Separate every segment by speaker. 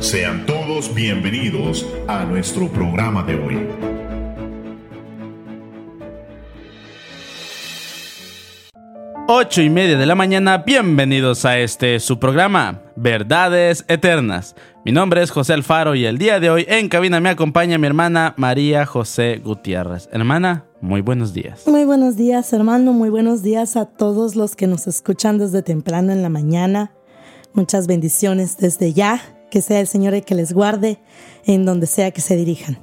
Speaker 1: Sean todos bienvenidos a nuestro programa de hoy.
Speaker 2: Ocho y media de la mañana, bienvenidos a este su programa, Verdades Eternas. Mi nombre es José Alfaro y el día de hoy en cabina me acompaña mi hermana María José Gutiérrez. Hermana, muy buenos días.
Speaker 3: Muy buenos días, hermano. Muy buenos días a todos los que nos escuchan desde temprano en la mañana. Muchas bendiciones desde ya. Que sea el Señor el que les guarde en donde sea que se dirijan.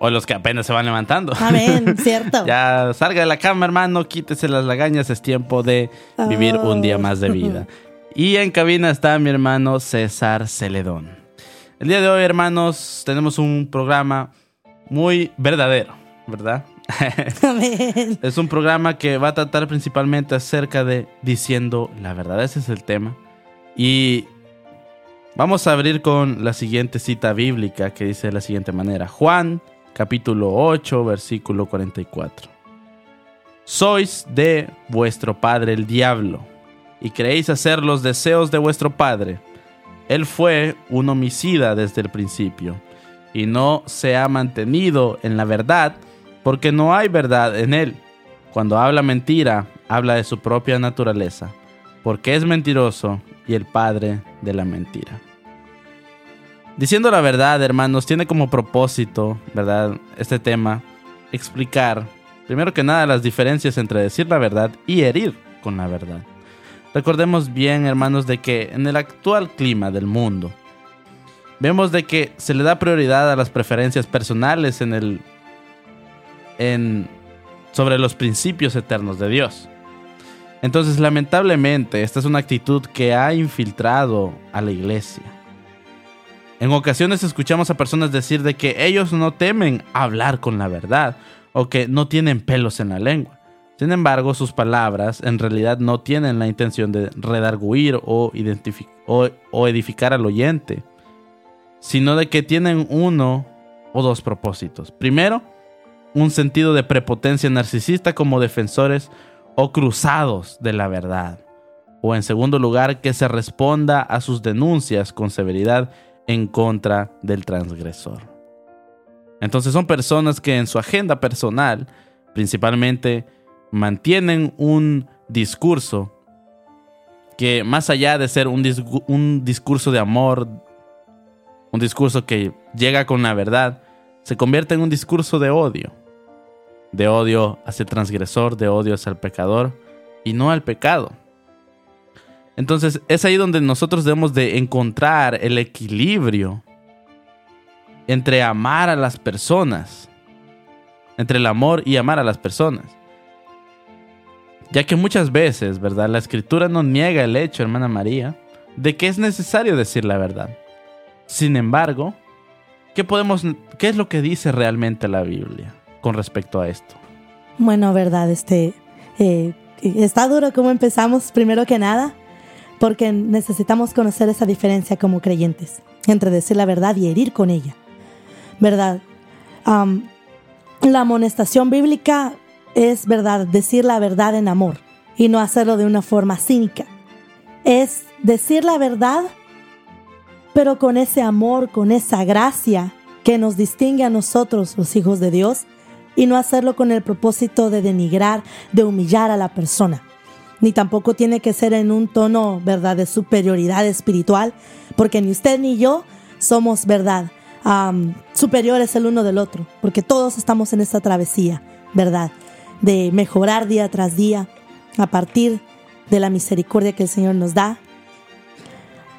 Speaker 2: O los que apenas se van levantando.
Speaker 3: Amén, cierto.
Speaker 2: ya salga de la cama, hermano, quítese las lagañas, es tiempo de vivir un día más de vida. Y en cabina está mi hermano César Celedón. El día de hoy, hermanos, tenemos un programa muy verdadero, ¿verdad?
Speaker 3: Amén.
Speaker 2: es un programa que va a tratar principalmente acerca de diciendo la verdad. Ese es el tema. Y vamos a abrir con la siguiente cita bíblica que dice de la siguiente manera. Juan capítulo 8 versículo 44. Sois de vuestro padre el diablo y creéis hacer los deseos de vuestro padre. Él fue un homicida desde el principio y no se ha mantenido en la verdad porque no hay verdad en él. Cuando habla mentira, habla de su propia naturaleza, porque es mentiroso y el padre de la mentira. Diciendo la verdad, hermanos, tiene como propósito, ¿verdad? Este tema, explicar, primero que nada, las diferencias entre decir la verdad y herir con la verdad. Recordemos bien, hermanos, de que en el actual clima del mundo, vemos de que se le da prioridad a las preferencias personales sobre los principios eternos de Dios. Entonces, lamentablemente, esta es una actitud que ha infiltrado a la iglesia. En ocasiones escuchamos a personas decir de que ellos no temen hablar con la verdad o que no tienen pelos en la lengua. Sin embargo, sus palabras en realidad no tienen la intención de redarguir o, o, edificar al oyente, sino de que tienen uno o dos propósitos. Primero, un sentido de prepotencia narcisista como defensores o cruzados de la verdad. O en segundo lugar, que se responda a sus denuncias con severidad en contra del transgresor. Entonces son personas que en su agenda personal, principalmente, mantienen un discurso que más allá de ser un, un discurso de amor, un discurso que llega con la verdad, se convierte en un discurso de odio. De odio hacia el transgresor, de odio hacia el pecador y no al pecado. Entonces es ahí donde nosotros debemos de encontrar el equilibrio entre amar a las personas, entre el amor y amar a las personas. Ya que muchas veces, ¿verdad? La escritura no niega el hecho, hermana María, de que es necesario decir la verdad. Sin embargo, ¿qué podemos qué es lo que dice realmente la Biblia con respecto a esto?
Speaker 3: Bueno, verdad, este eh, está duro cómo empezamos primero que nada porque necesitamos conocer esa diferencia como creyentes entre decir la verdad y herir con ella. ¿Verdad? la amonestación bíblica es, ¿verdad?, decir la verdad en amor y no hacerlo de una forma cínica. Es decir la verdad, pero con ese amor, con esa gracia que nos distingue a nosotros, los hijos de Dios, y no hacerlo con el propósito de denigrar, de humillar a la persona ni tampoco tiene que ser en un tono, ¿verdad?, de superioridad espiritual, porque ni usted ni yo somos, ¿verdad?, superiores el uno del otro, porque todos estamos en esta travesía, ¿verdad?, de mejorar día tras día a partir de la misericordia que el Señor nos da.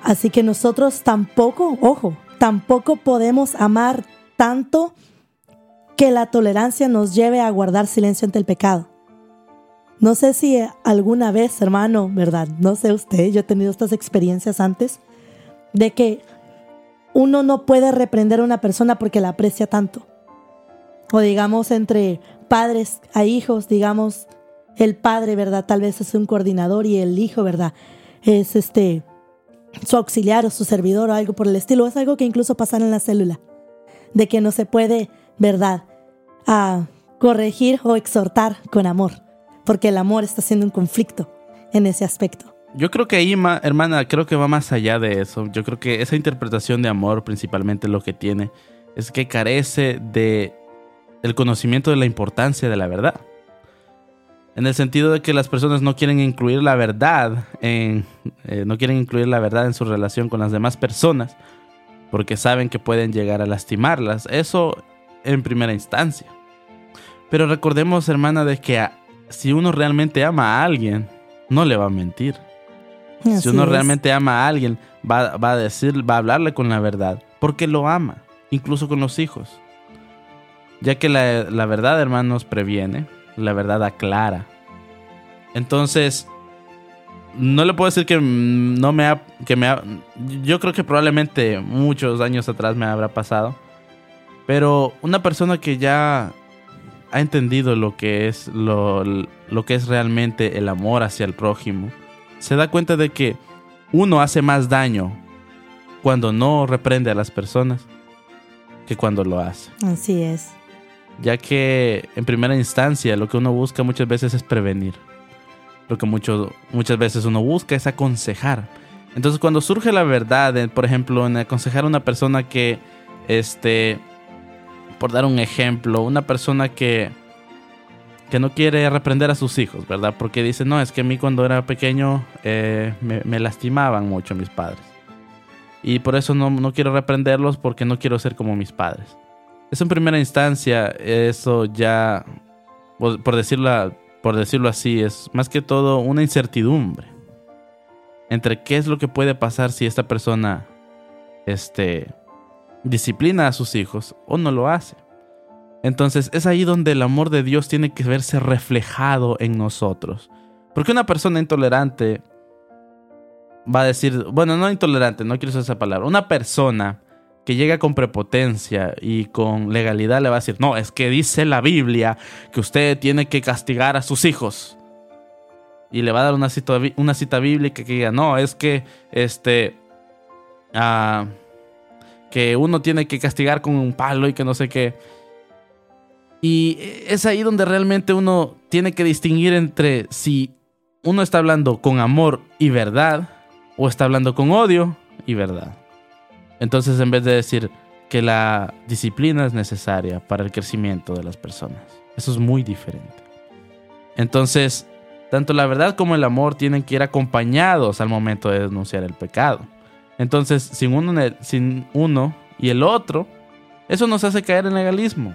Speaker 3: Así que nosotros tampoco, ojo, tampoco podemos amar tanto que la tolerancia nos lleve a guardar silencio ante el pecado. No sé si alguna vez, hermano, ¿verdad? No sé usted, yo he tenido estas experiencias antes, de que uno no puede reprender a una persona porque la aprecia tanto. O digamos entre padres a hijos, digamos, el padre, ¿verdad? Tal vez es un coordinador y el hijo, ¿verdad? Es este su auxiliar o su servidor o algo por el estilo. Es algo que incluso pasa en la célula. De que no se puede, ¿verdad? A corregir o exhortar con amor porque el amor está siendo un conflicto en ese aspecto.
Speaker 2: yo creo que ahí, hermana, creo que va más allá de eso. Yo creo que esa interpretación de amor, principalmente lo que tiene, es que carece de el conocimiento de la importancia de la verdad. En el sentido de que las personas no quieren incluir la verdad en, eh, no quieren incluir la verdad en su relación con las demás personas porque saben que pueden llegar a lastimarlas. Eso en primera instancia. Pero recordemos, hermana, de que si uno realmente ama a alguien, no le va a mentir. si uno realmente ama a alguien, va, va, a decir, va a hablarle con la verdad, porque lo ama, incluso con los hijos. Ya que la, la verdad, hermanos, previene, la verdad aclara. Entonces, no le puedo decir que no me ha, que me yo creo que probablemente muchos años atrás me habrá pasado. Pero una persona que ya ha entendido lo que es lo, lo que es realmente el amor hacia el prójimo, se da cuenta de que uno hace más daño cuando no reprende a las personas que cuando lo hace.
Speaker 3: Así es.
Speaker 2: Ya que en primera instancia lo que uno busca muchas veces es prevenir lo que mucho, muchas veces uno busca es aconsejar. Entonces cuando surge la verdad, por ejemplo, en aconsejar a una persona que, este, por dar un ejemplo, una persona que, que no quiere reprender a sus hijos, ¿verdad? Porque dice, no, es que a mí cuando era pequeño eh, me, lastimaban mucho mis padres. Y por eso no, no quiero reprenderlos porque no quiero ser como mis padres. Eso en primera instancia, eso ya, por decirlo por decirlo así, es más que todo una incertidumbre entre qué es lo que puede pasar si esta persona este, disciplina a sus hijos o no lo hace. Entonces es ahí donde el amor de Dios tiene que verse reflejado en nosotros. Porque una persona intolerante va a decir, bueno, no intolerante, no quiero usar esa palabra, una persona que llega con prepotencia y con legalidad le va a decir, no, es que dice la Biblia que usted tiene que castigar a sus hijos. Y le va a dar una cita, una cita bíblica que diga, no, es que este... Ah, que uno tiene que castigar con un palo y que no sé qué. Y es ahí donde realmente uno tiene que distinguir entre si uno está hablando con amor y verdad o está hablando con odio y verdad. Entonces, en vez de decir que la disciplina es necesaria para el crecimiento de las personas, eso es muy diferente. Entonces, tanto la verdad como el amor tienen que ir acompañados al momento de denunciar el pecado. Entonces, sin uno, sin uno y el otro, eso nos hace caer en legalismo.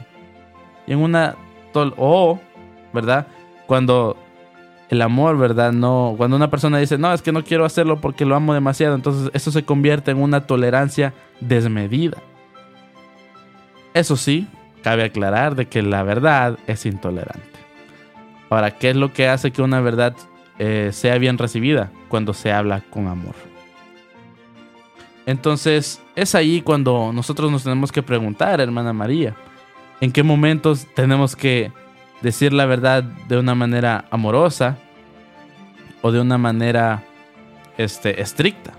Speaker 2: Y en una... O, ¿verdad? Cuando el amor, ¿verdad? No, cuando una persona dice, no, es que no quiero hacerlo porque lo amo demasiado, entonces eso se convierte en una tolerancia desmedida. Eso sí, cabe aclarar de que la verdad es intolerante. Ahora, ¿qué es lo que hace que una verdad eh, sea bien recibida? Cuando se habla con amor. Entonces, es ahí cuando nosotros nos tenemos que preguntar, hermana María, ¿en qué momentos tenemos que decir la verdad de una manera amorosa o de una manera este, estricta.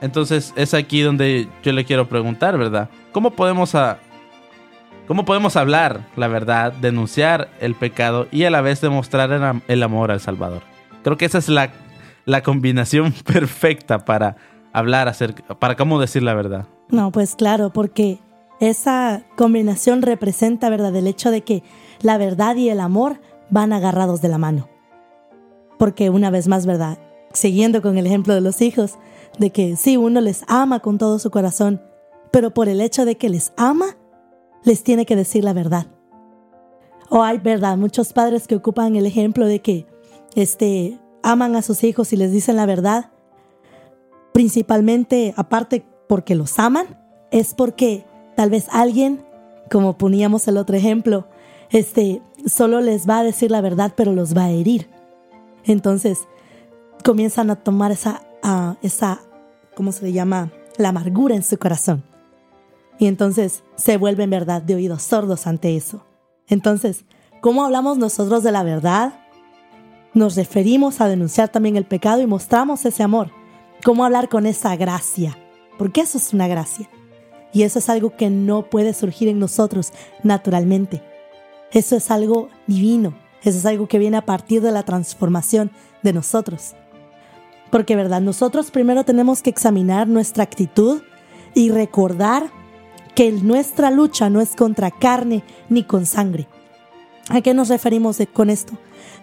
Speaker 2: Entonces es aquí donde yo le quiero preguntar, ¿verdad? ¿Cómo podemos, cómo podemos hablar la verdad, denunciar el pecado y a la vez demostrar el, amor al Salvador? Creo que esa es la, la combinación perfecta para hablar acerca, para cómo decir la verdad.
Speaker 3: No, pues claro, porque esa combinación representa, ¿verdad?, el hecho de que la verdad y el amor van agarrados de la mano. Porque una vez más, ¿verdad? Siguiendo con el ejemplo de los hijos, de que sí, uno les ama con todo su corazón, pero por el hecho de que les ama, les tiene que decir la verdad. O hay, ¿verdad? Muchos padres que ocupan el ejemplo de que este, aman a sus hijos y les dicen la verdad, principalmente, aparte porque los aman, es porque Tal vez alguien, como poníamos el otro ejemplo, este, solo les va a decir la verdad, pero los va a herir. Entonces, comienzan a tomar esa, esa, ¿cómo se le llama? La amargura en su corazón. Y entonces se vuelven, verdad, de oídos sordos ante eso. Entonces, ¿cómo hablamos nosotros de la verdad? Nos referimos a denunciar también el pecado y mostramos ese amor. ¿Cómo hablar con esa gracia? Porque eso es una gracia. Y eso es algo que no puede surgir en nosotros naturalmente. Eso es algo divino. Eso es algo que viene a partir de la transformación de nosotros. Porque, ¿verdad? Nosotros primero tenemos que examinar nuestra actitud y recordar que nuestra lucha no es contra carne ni con sangre. ¿A qué nos referimos con esto?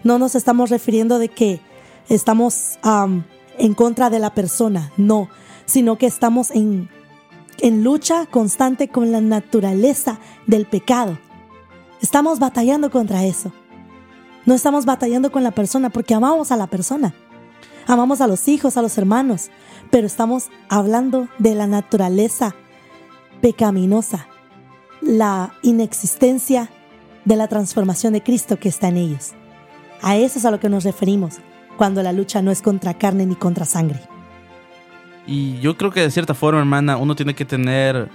Speaker 3: No nos estamos refiriendo de que estamos en contra de la persona, no, sino que estamos en, en lucha constante con la naturaleza del pecado. Estamos batallando contra eso. No estamos batallando con la persona porque amamos a la persona. Amamos a los hijos, a los hermanos, pero estamos hablando de la naturaleza pecaminosa, la inexistencia de la transformación de Cristo que está en ellos. A eso es a lo que nos referimos cuando la lucha no es contra carne ni contra sangre.
Speaker 2: Y yo creo que de cierta forma, hermana, uno tiene que tener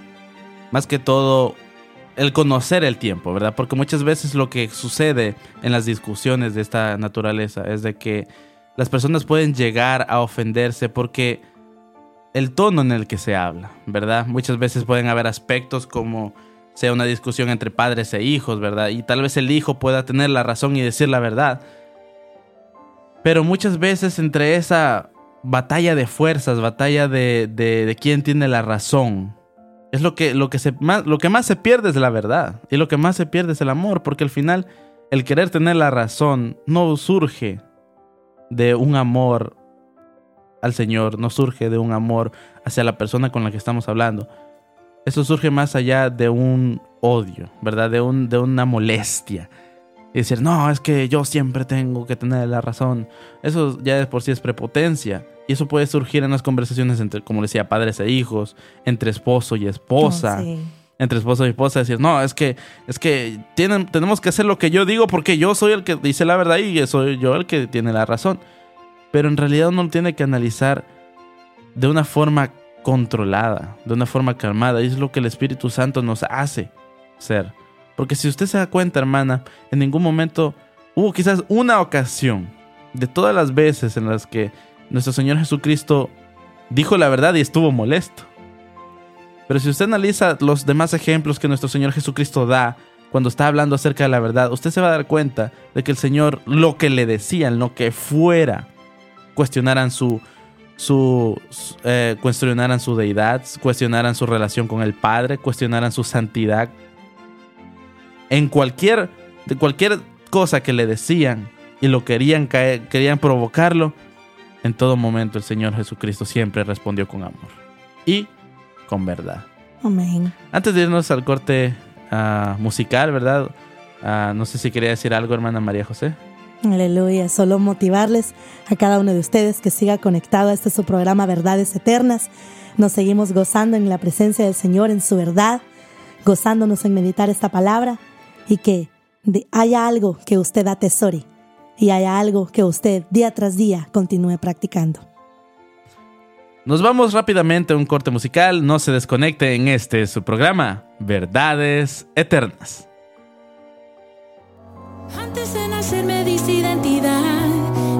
Speaker 2: más que todo el conocer el tiempo, ¿verdad? Porque muchas veces lo que sucede en las discusiones de esta naturaleza es de que las personas pueden llegar a ofenderse porque el tono en el que se habla, ¿verdad? Muchas veces pueden haber aspectos como sea una discusión entre padres e hijos, ¿verdad? Y tal vez el hijo pueda tener la razón y decir la verdad. Pero muchas veces entre esa batalla de fuerzas, batalla de, de, quién tiene la razón, es lo que, lo, que se, más, lo que más se pierde es la verdad. Y lo que más se pierde es el amor, porque al final el querer tener la razón no surge de un amor al Señor, no surge de un amor hacia la persona con la que estamos hablando. Eso surge más allá de un odio, ¿verdad? De, un, de una molestia. Y decir, no, es que yo siempre tengo que tener la razón. Eso ya de por sí es prepotencia. Y eso puede surgir en las conversaciones entre, como decía, padres e hijos, entre esposo y esposa. Oh, entre esposo y esposa, decir, no, es que, es que tienen, tenemos que hacer lo que yo digo porque yo soy el que dice la verdad y soy yo el que tiene la razón. Pero en realidad uno tiene que analizar de una forma controlada, de una forma calmada. Y es lo que el Espíritu Santo nos hace ser. Porque si usted se da cuenta, hermana, en ningún momento hubo quizás una ocasión de todas las veces en las que nuestro Señor Jesucristo dijo la verdad y estuvo molesto. Pero si usted analiza los demás ejemplos que nuestro Señor Jesucristo da cuando está hablando acerca de la verdad, usted se va a dar cuenta de que el Señor lo que le decían, lo que fuera, cuestionaran su, su, eh, cuestionaran su deidad, cuestionaran su relación con el Padre, cuestionaran su santidad. En cualquier, de cualquier cosa que le decían y lo querían caer, querían provocarlo, en todo momento el Señor Jesucristo siempre respondió con amor y con verdad.
Speaker 3: Amén.
Speaker 2: Antes de irnos al corte ah, musical, ¿verdad? Ah, no sé si quería decir algo, hermana María José.
Speaker 3: Aleluya, solo motivarles a cada uno de ustedes que siga conectado a este su programa Verdades Eternas. Nos seguimos gozando en la presencia del Señor, en su verdad, gozándonos en meditar esta palabra y que haya algo que usted atesore y haya algo que usted día tras día continúe practicando.
Speaker 2: Nos vamos rápidamente a un corte musical, no se desconecte en este su programa, Verdades Eternas.
Speaker 4: Antes de diste identidad,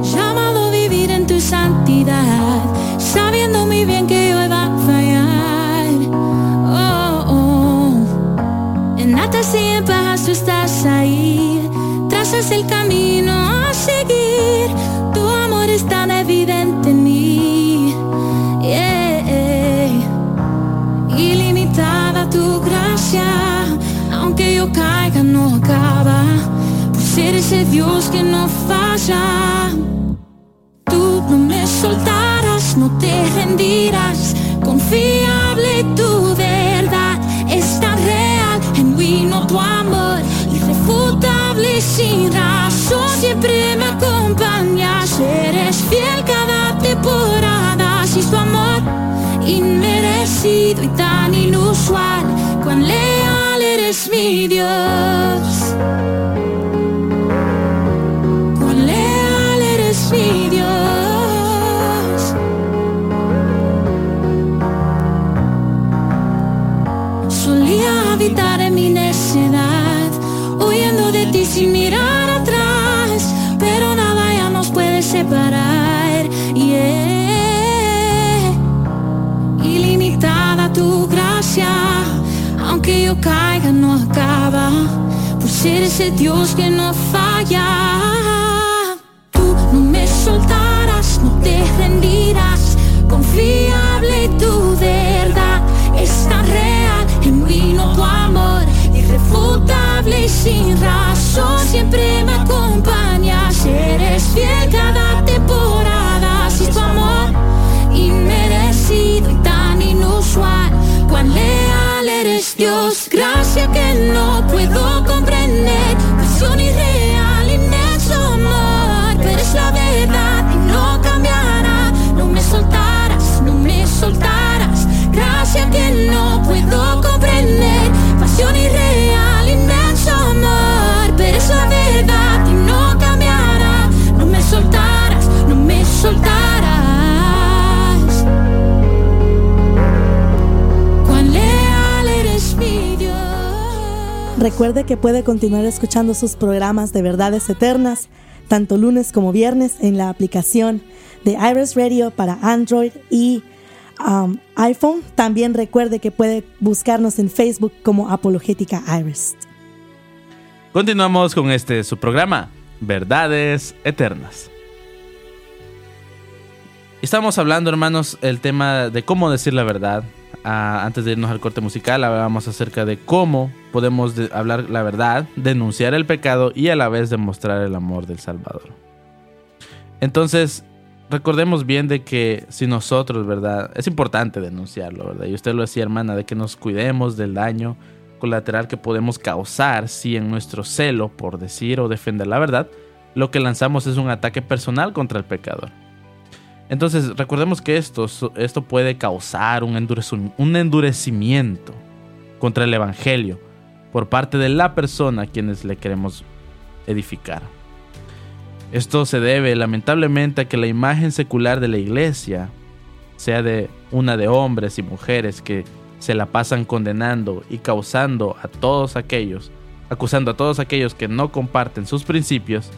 Speaker 4: llamado a vivir en tu santidad, sabiendo muy bien que yo iba a fallar. Oh, oh. En altas y en bajas tú estás ahí, trazas el camino ese Dios que no falla. pues eres el Dios que no falla. Tú no me soltarás, no te rendirás, confiable tu verdad es tan real, genuino tu amor, irrefutable y sin razón siempre. que with all
Speaker 3: Recuerde que puede continuar escuchando sus programas de verdades eternas, tanto lunes como viernes, en la aplicación de Iris Radio para Android y um, iPhone. También recuerde que puede buscarnos en Facebook como Apologética Iris.
Speaker 2: Continuamos con este su programa, Verdades Eternas. Estamos hablando, hermanos, el tema de cómo decir la verdad. Antes de irnos al corte musical, hablábamos acerca de cómo podemos hablar la verdad, denunciar el pecado y a la vez demostrar el amor del Salvador. Entonces, recordemos bien de que si nosotros, ¿verdad? Es importante denunciarlo, ¿verdad? Y usted lo decía, hermana, de que nos cuidemos del daño colateral que podemos causar si en nuestro celo por decir o defender la verdad, lo que lanzamos es un ataque personal contra el pecador. Entonces, recordemos que esto, esto puede causar un, un endurecimiento contra el Evangelio por parte de la persona a quienes le queremos edificar. Esto se debe lamentablemente a que la imagen secular de la iglesia, sea de una de hombres y mujeres que se la pasan condenando y causando a todos aquellos, acusando a todos aquellos que no comparten sus principios,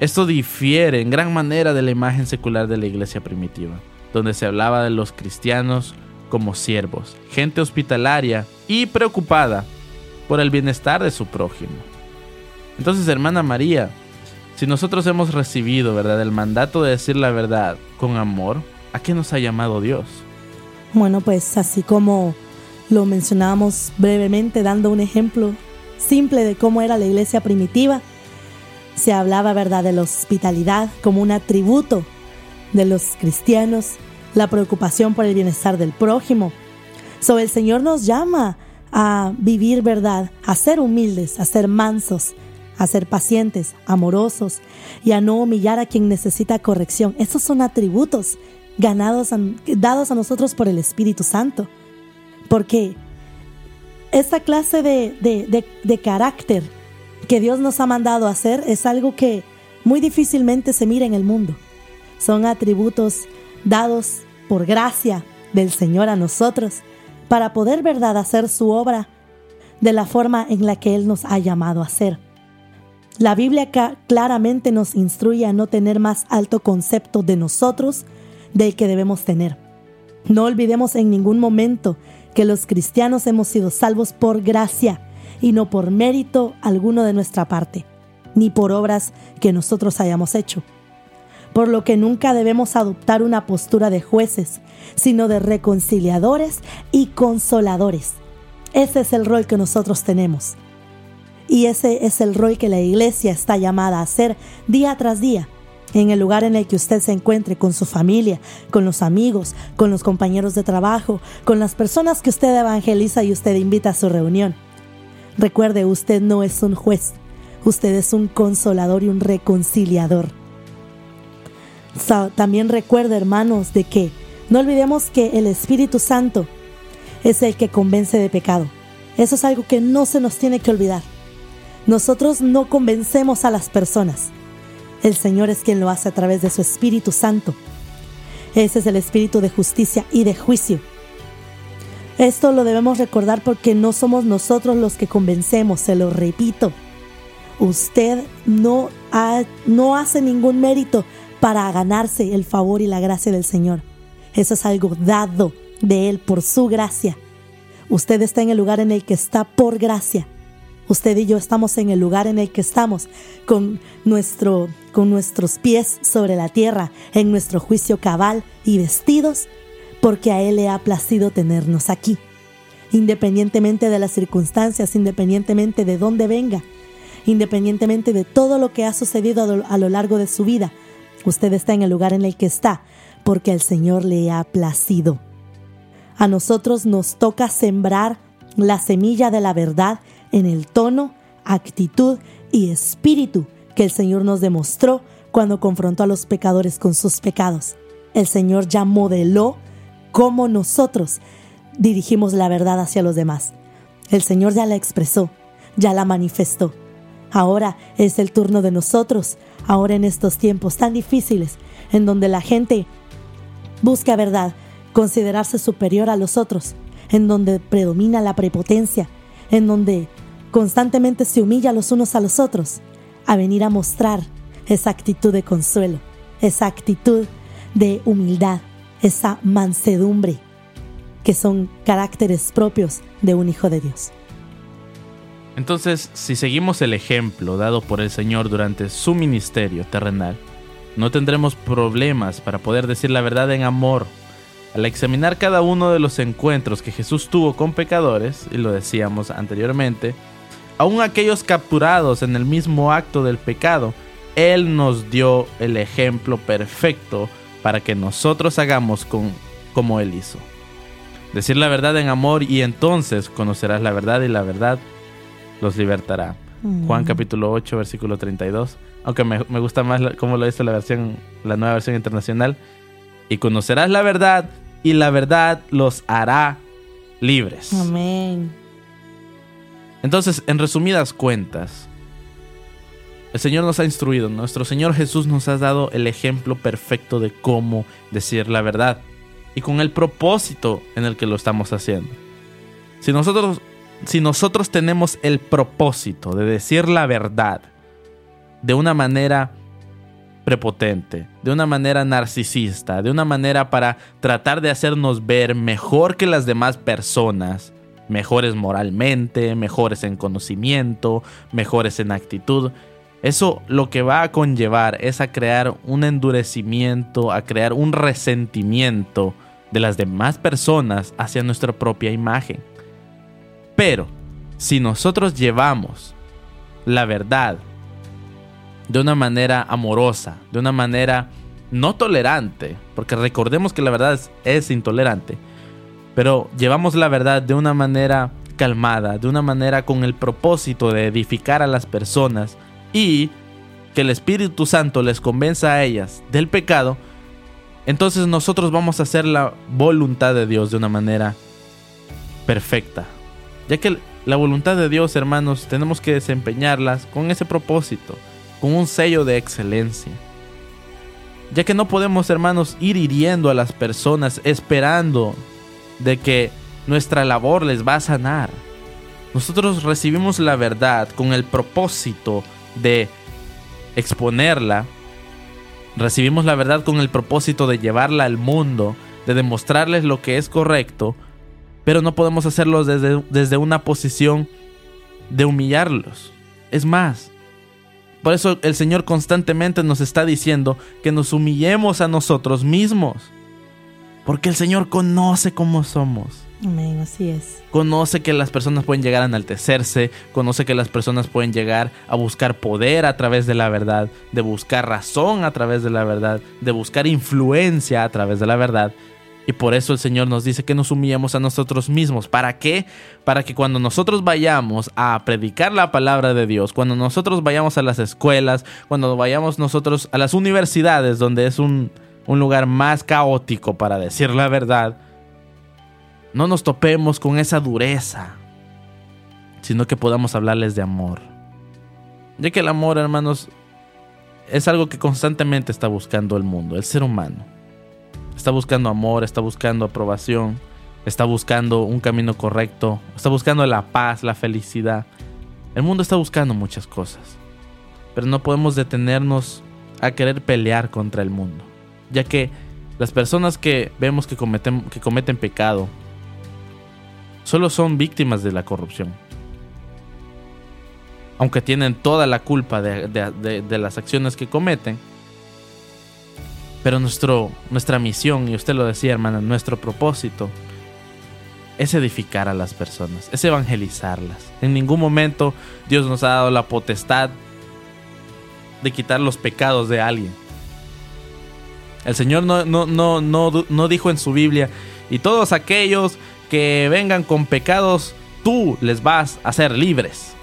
Speaker 2: esto difiere en gran manera de la imagen secular de la iglesia primitiva, donde se hablaba de los cristianos como siervos, gente hospitalaria y preocupada por el bienestar de su prójimo. Entonces, hermana María, si nosotros hemos recibido, ¿verdad?, el mandato de decir la verdad con amor, ¿a qué nos ha llamado Dios?
Speaker 3: Bueno, pues así como lo mencionábamos brevemente, dando un ejemplo simple de cómo era la iglesia primitiva, se hablaba, ¿verdad?, de la hospitalidad como un atributo de los cristianos, la preocupación por el bienestar del prójimo. So, el Señor nos llama a vivir verdad, a ser humildes, a ser mansos, a ser pacientes, amorosos y a no humillar a quien necesita corrección. Esos son atributos ganados, dados a nosotros por el Espíritu Santo. Porque esta clase de, de carácter que Dios nos ha mandado hacer es algo que muy difícilmente se mira en el mundo. Son atributos dados por gracia del Señor a nosotros para poder verdad hacer su obra de la forma en la que Él nos ha llamado a hacer. La Biblia claramente nos instruye a no tener más alto concepto de nosotros del que debemos tener. No olvidemos en ningún momento que los cristianos hemos sido salvos por gracia y no por mérito alguno de nuestra parte, ni por obras que nosotros hayamos hecho. Por lo que nunca debemos adoptar una postura de jueces, sino de reconciliadores y consoladores. Ese es el rol que nosotros tenemos. Y ese es el rol que la iglesia está llamada a hacer día tras día, en el lugar en el que usted se encuentre con su familia, con los amigos, con los compañeros de trabajo, con las personas que usted evangeliza y usted invita a su reunión. Recuerde, usted no es un juez, usted es un consolador y un reconciliador. También recuerde, hermanos, de que no olvidemos que el Espíritu Santo es el que convence de pecado. Eso es algo que no se nos tiene que olvidar. Nosotros no convencemos a las personas. El Señor es quien lo hace a través de su Espíritu Santo. Ese es el espíritu de justicia y de juicio. Esto lo debemos recordar porque no somos nosotros los que convencemos, se lo repito. Usted no, no hace ningún mérito para ganarse el favor y la gracia del Señor. Eso es algo dado de Él por su gracia. Usted está en el lugar en el que está por gracia. Usted y yo estamos en el lugar en el que estamos, con, nuestro, con nuestros pies sobre la tierra, en nuestro juicio cabal y vestidos, porque a Él le ha placido tenernos aquí. Independientemente de las circunstancias, independientemente de dónde venga, independientemente de todo lo que ha sucedido a lo largo de su vida, usted está en el lugar en el que está, porque al Señor le ha placido. A nosotros nos toca sembrar la semilla de la verdad en el tono, actitud y espíritu que el Señor nos demostró cuando confrontó a los pecadores con sus pecados. El Señor ya modeló cómo nosotros dirigimos la verdad hacia los demás. El Señor ya la expresó, ya la manifestó. Ahora es el turno de nosotros, ahora en estos tiempos tan difíciles, en donde la gente busca verdad, considerarse superior a los otros, en donde predomina la prepotencia, en donde constantemente se humilla los unos a los otros, a venir a mostrar esa actitud de consuelo, esa actitud de humildad, esa mansedumbre, que son caracteres propios de un hijo de Dios.
Speaker 2: Entonces, si seguimos el ejemplo dado por el Señor durante su ministerio terrenal, no tendremos problemas para poder decir la verdad en amor. Al examinar cada uno de los encuentros que Jesús tuvo con pecadores, y lo decíamos anteriormente, aun aquellos capturados en el mismo acto del pecado, Él nos dio el ejemplo perfecto para que nosotros hagamos con, como Él hizo. Decir la verdad en amor y entonces conocerás la verdad y la verdad los libertará. Juan mm. capítulo 8, versículo 32. Aunque me, gusta más cómo lo dice la versión, la nueva versión internacional. Y conocerás la verdad y la verdad los hará libres.
Speaker 3: Amén.
Speaker 2: Entonces, en resumidas cuentas, el Señor nos ha instruido, nuestro Señor Jesús nos ha dado el ejemplo perfecto de cómo decir la verdad y con el propósito en el que lo estamos haciendo. Si nosotros si nosotros tenemos el propósito de decir la verdad de una manera prepotente, de una manera narcisista, de una manera para tratar de hacernos ver mejor que las demás personas, mejores moralmente, mejores en conocimiento, mejores en actitud, eso lo que va a conllevar es a crear un endurecimiento, a crear un resentimiento de las demás personas hacia nuestra propia imagen. Pero si nosotros llevamos la verdad de una manera amorosa, de una manera no tolerante, porque recordemos que la verdad es, intolerante, pero llevamos la verdad de una manera calmada, de una manera con el propósito de edificar a las personas y que el Espíritu Santo les convenza a ellas del pecado, entonces nosotros vamos a hacer la voluntad de Dios de una manera perfecta, ya que la voluntad de Dios, hermanos, tenemos que desempeñarlas con ese propósito, con un sello de excelencia. Ya que no podemos, hermanos, ir hiriendo a las personas esperando de que nuestra labor les va a sanar. Nosotros recibimos la verdad con el propósito de exponerla. Recibimos la verdad con el propósito de llevarla al mundo, de demostrarles lo que es correcto pero no podemos hacerlo desde, desde una posición de humillarlos. Es más, por eso el Señor constantemente nos está diciendo que nos humillemos a nosotros mismos. Porque el Señor conoce cómo somos.
Speaker 3: Amén, así es.
Speaker 2: Conoce que las personas pueden llegar a enaltecerse, conoce que las personas pueden llegar a buscar poder a través de la verdad, de buscar razón a través de la verdad, de buscar influencia a través de la verdad. Y por eso el Señor nos dice que nos humillemos a nosotros mismos. ¿Para qué? Para que cuando nosotros vayamos a predicar la palabra de Dios, cuando nosotros vayamos a las escuelas, cuando vayamos nosotros a las universidades, donde es un, un lugar más caótico para decir la verdad, no nos topemos con esa dureza, sino que podamos hablarles de amor. Ya que el amor, hermanos, es algo que constantemente está buscando el mundo, el ser humano. Está buscando amor, está buscando aprobación, está buscando un camino correcto, está buscando la paz, la felicidad. El mundo está buscando muchas cosas, pero no podemos detenernos a querer pelear contra el mundo, ya que las personas que vemos que cometen, que cometen pecado solo son víctimas de la corrupción. Aunque tienen toda la culpa de, las acciones que cometen, pero nuestro, nuestra misión, y usted lo decía, hermana, nuestro propósito es edificar a las personas, es evangelizarlas. En ningún momento Dios nos ha dado la potestad de quitar los pecados de alguien. El Señor no, no, no, no, dijo en su Biblia, y todos aquellos que vengan con pecados, tú les vas a hacer libres.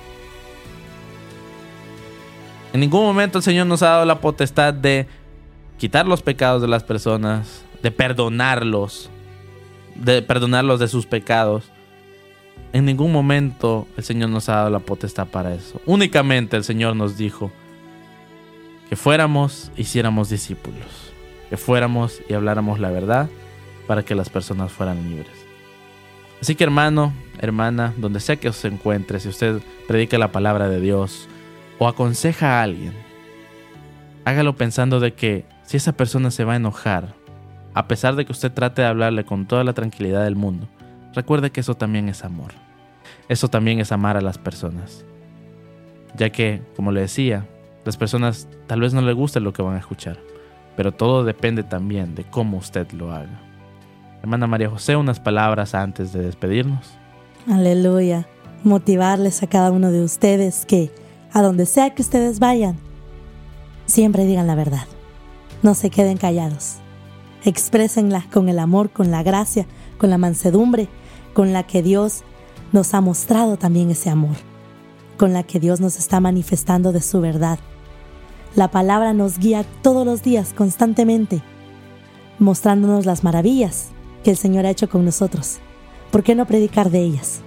Speaker 2: En ningún momento el Señor nos ha dado la potestad de quitar los pecados de las personas, de perdonarlos, de perdonarlos de sus pecados. En ningún momento el Señor nos ha dado la potestad para eso. Únicamente el Señor nos dijo que fuéramos, hiciéramos discípulos, que fuéramos y habláramos la verdad para que las personas fueran libres. Así que hermano, hermana, donde sea que se encuentre, si usted predica la palabra de Dios o aconseja a alguien, hágalo pensando de que si esa persona se va a enojar, a pesar de que usted trate de hablarle con toda la tranquilidad del mundo, recuerde que eso también es amor. Eso también es amar a las personas. Ya que, como le decía, las personas tal vez no le guste lo que van a escuchar, pero todo depende también de cómo usted lo haga. Hermana María José, unas palabras antes de despedirnos.
Speaker 3: Aleluya. Motivarles a cada uno de ustedes que, a donde sea que ustedes vayan, siempre digan la verdad. No se queden callados. Exprésenla con el amor, con la gracia, con la mansedumbre, con la que Dios nos ha mostrado también ese amor, con la que Dios nos está manifestando de su verdad. La palabra nos guía todos los días, constantemente, mostrándonos las maravillas que el Señor ha hecho con nosotros. ¿Por qué no predicar de ellas?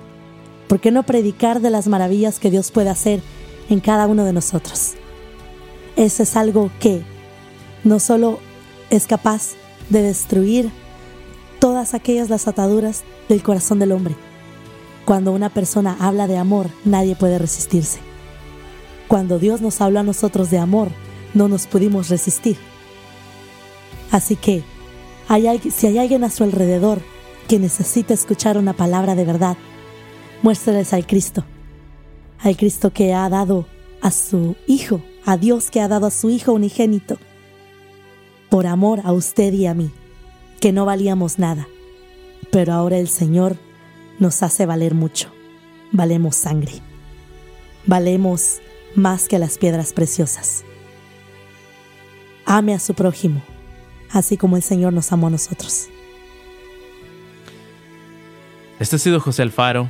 Speaker 3: ¿Por qué no predicar de las maravillas que Dios puede hacer en cada uno de nosotros? Eso es algo que no solo es capaz de destruir todas aquellas las ataduras del corazón del hombre. Cuando una persona habla de amor, nadie puede resistirse. Cuando Dios nos habla a nosotros de amor, no nos pudimos resistir. Así que si hay alguien a su alrededor que necesita escuchar una palabra de verdad, muéstrales al Cristo, al Cristo que ha dado a su Hijo, a Dios que ha dado a su Hijo unigénito, por amor a usted y a mí, que no valíamos nada, pero ahora el Señor nos hace valer mucho, valemos sangre, valemos más que las piedras preciosas. Ame a su prójimo así como el Señor nos amó a nosotros.
Speaker 2: Este ha sido José Alfaro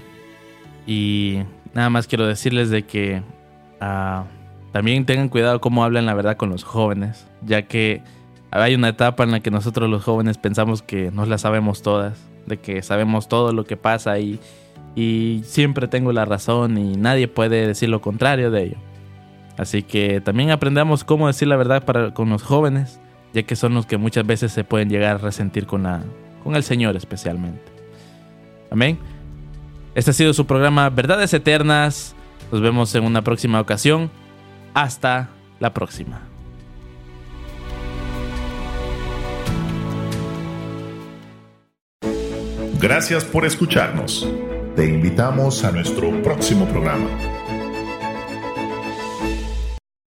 Speaker 2: y nada más quiero decirles de que ah, también tengan cuidado cómo hablan la verdad con los jóvenes, ya que hay una etapa en la que nosotros los jóvenes pensamos que nos la sabemos todas, de que sabemos todo lo que pasa y, y siempre tengo la razón y nadie puede decir lo contrario de ello. Así que también aprendamos cómo decir la verdad para, con los jóvenes ya que son los que muchas veces se pueden llegar a resentir con, la, con el Señor especialmente. Amén. Este ha sido su programa Verdades Eternas. Nos vemos en una próxima ocasión. Hasta la próxima.
Speaker 1: Gracias por escucharnos. Te invitamos a nuestro próximo programa.